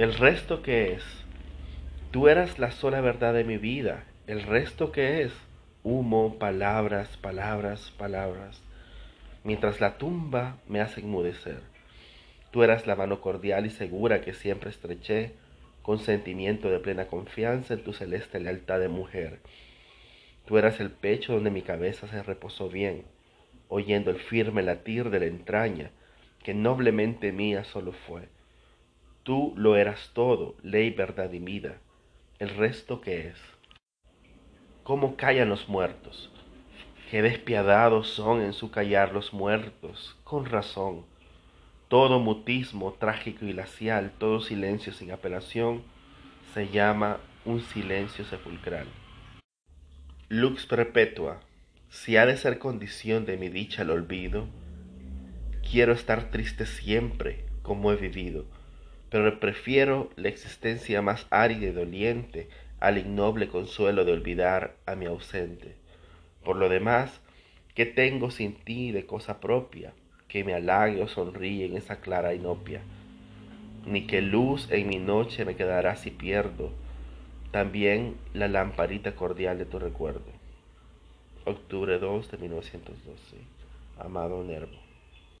El resto que es, tú eras la sola verdad de mi vida. El resto que es, humo, palabras, palabras, palabras. Mientras la tumba me hace enmudecer. Tú eras la mano cordial y segura que siempre estreché, con sentimiento de plena confianza en tu celeste lealtad de mujer. Tú eras el pecho donde mi cabeza se reposó bien, oyendo el firme latir de la entraña, que noblemente mía solo fue Tú lo eras todo, ley, verdad y vida. El resto qué es. ¿Cómo callan los muertos? Qué despiadados son en su callar los muertos, con razón. Todo mutismo trágico y glacial, todo silencio sin apelación, se llama un silencio sepulcral. Lux perpetua, si ha de ser condición de mi dicha el olvido, quiero estar triste siempre como he vivido pero prefiero la existencia más árida y doliente al ignoble consuelo de olvidar a mi ausente. Por lo demás, ¿qué tengo sin ti de cosa propia que me halague o sonríe en esa clara inopia? Ni qué luz en mi noche me quedará si pierdo también la lamparita cordial de tu recuerdo. Octubre 2 de 1912. Amado Nervo.